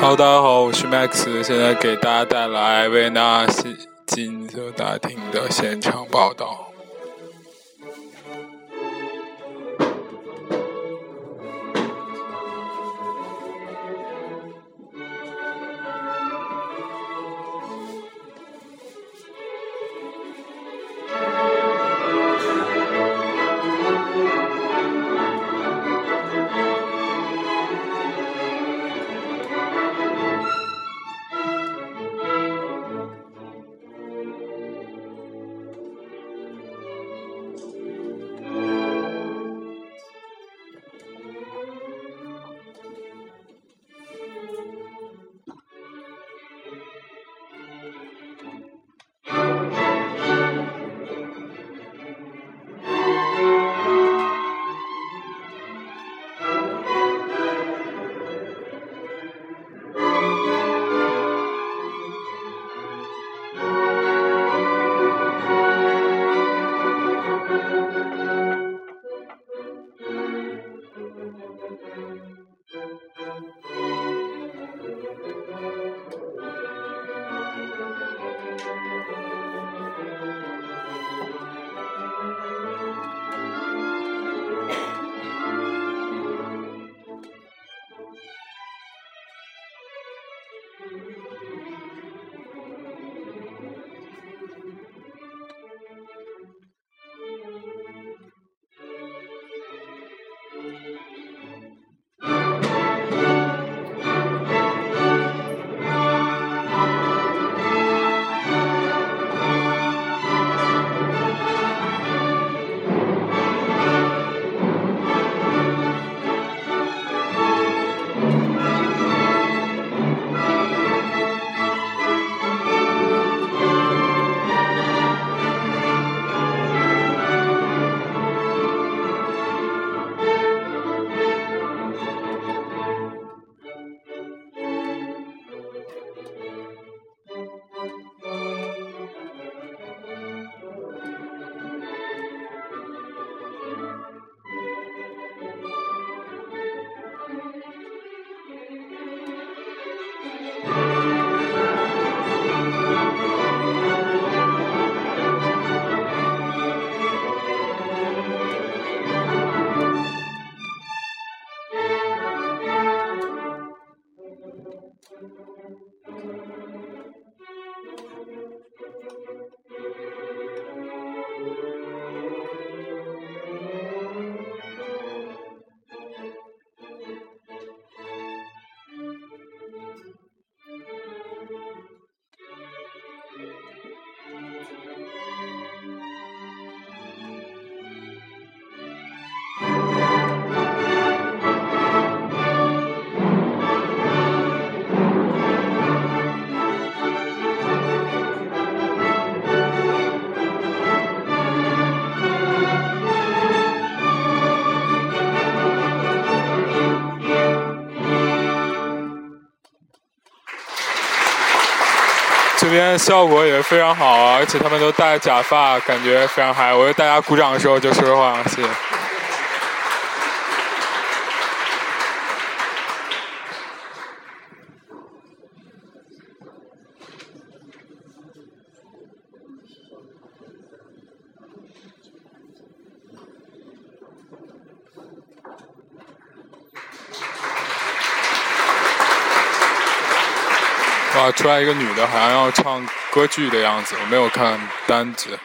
好的大家好，我是 Max，现在给大家带来维纳斯金色大厅的现场报道。现在效果也非常好啊，而且他们都戴假发，感觉非常嗨。我为大家鼓掌的时候就说说话，谢谢。出来一个女的，好像要唱歌剧的样子，我没有看单子。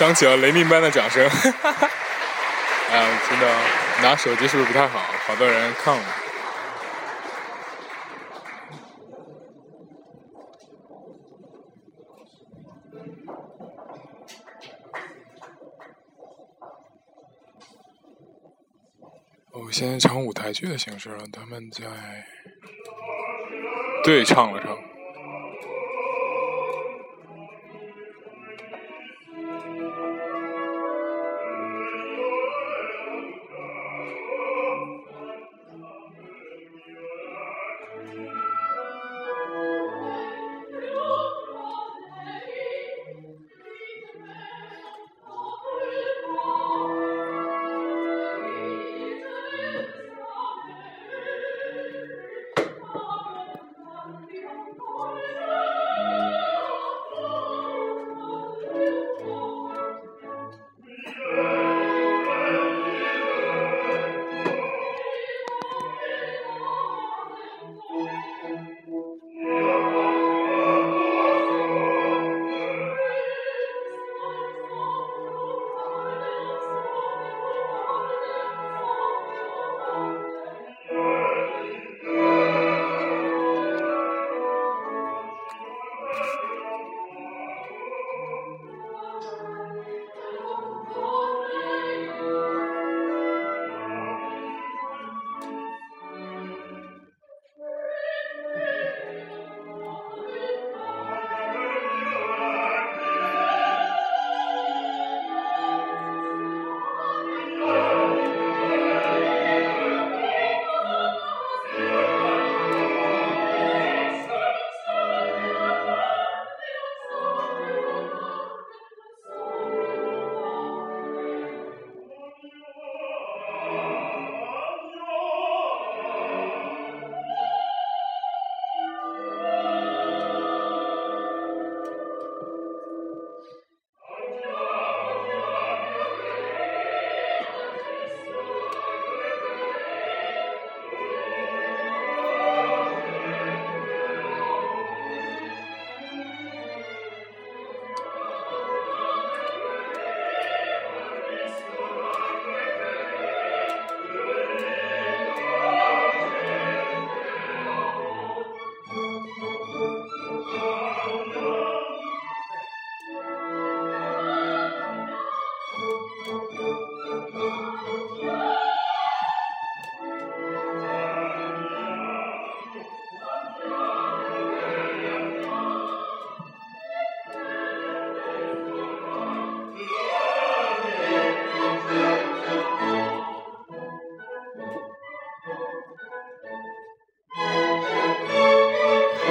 响起了雷鸣般的掌声。哎，真的，拿手机是不是不太好？好多人看我。我现在唱舞台剧的形式了，他们在对唱了唱。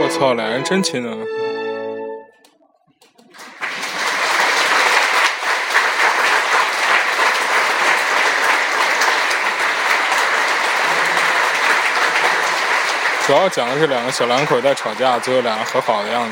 操，俩人真亲呢！主要讲的是两个小两口在吵架，最后两人和好的样子。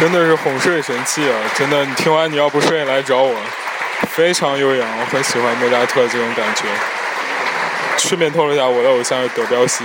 真的是哄睡神器啊！真的，你听完你要不睡来找我，非常悠扬，我很喜欢莫扎特这种感觉。顺便透露一下，我的偶像是德彪西。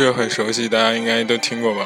这个很熟悉，大家应该都听过吧？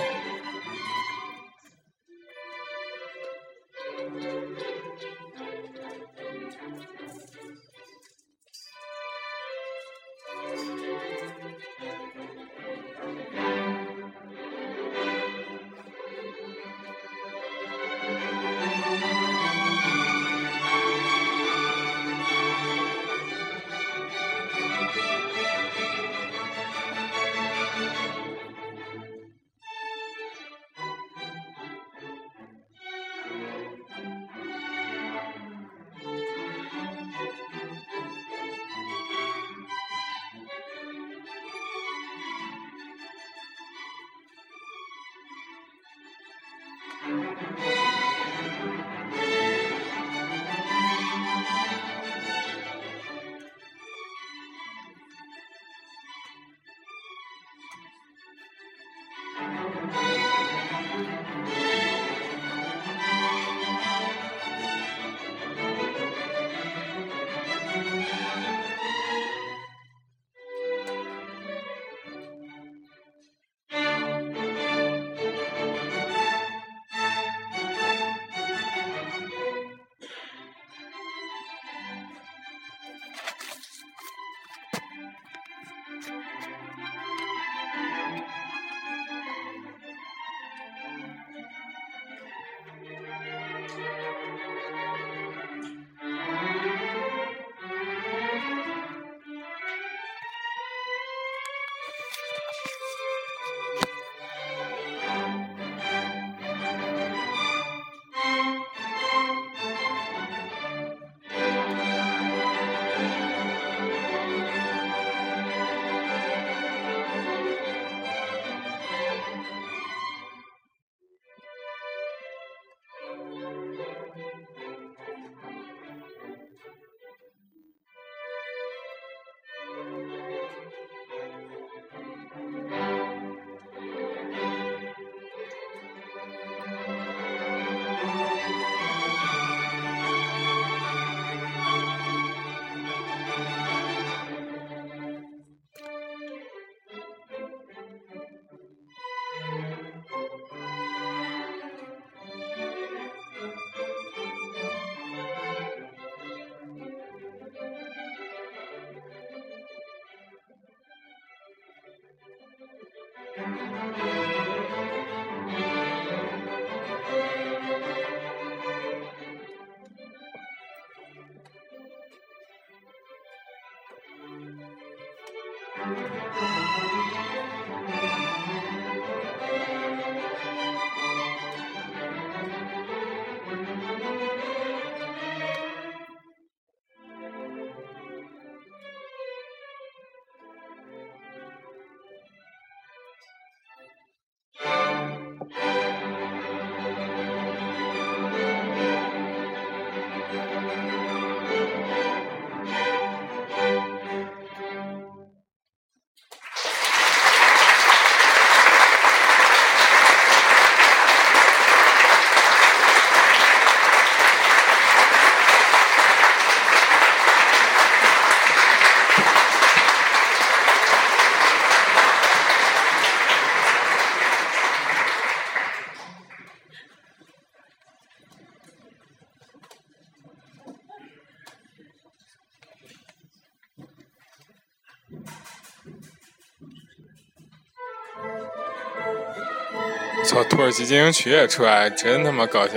土耳其进行曲也出来，真他妈搞笑！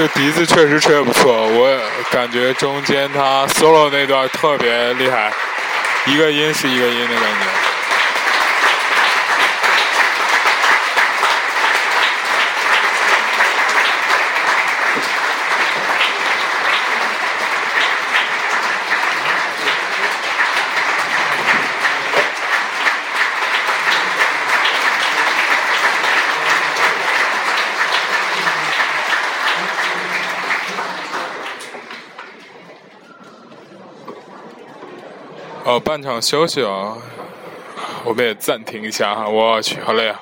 这笛子确实吹得不错，我感觉中间他 solo 那段特别厉害，一个音是一个音的感觉。哦，半场休息啊，我们也暂停一下哈。我去，好累啊。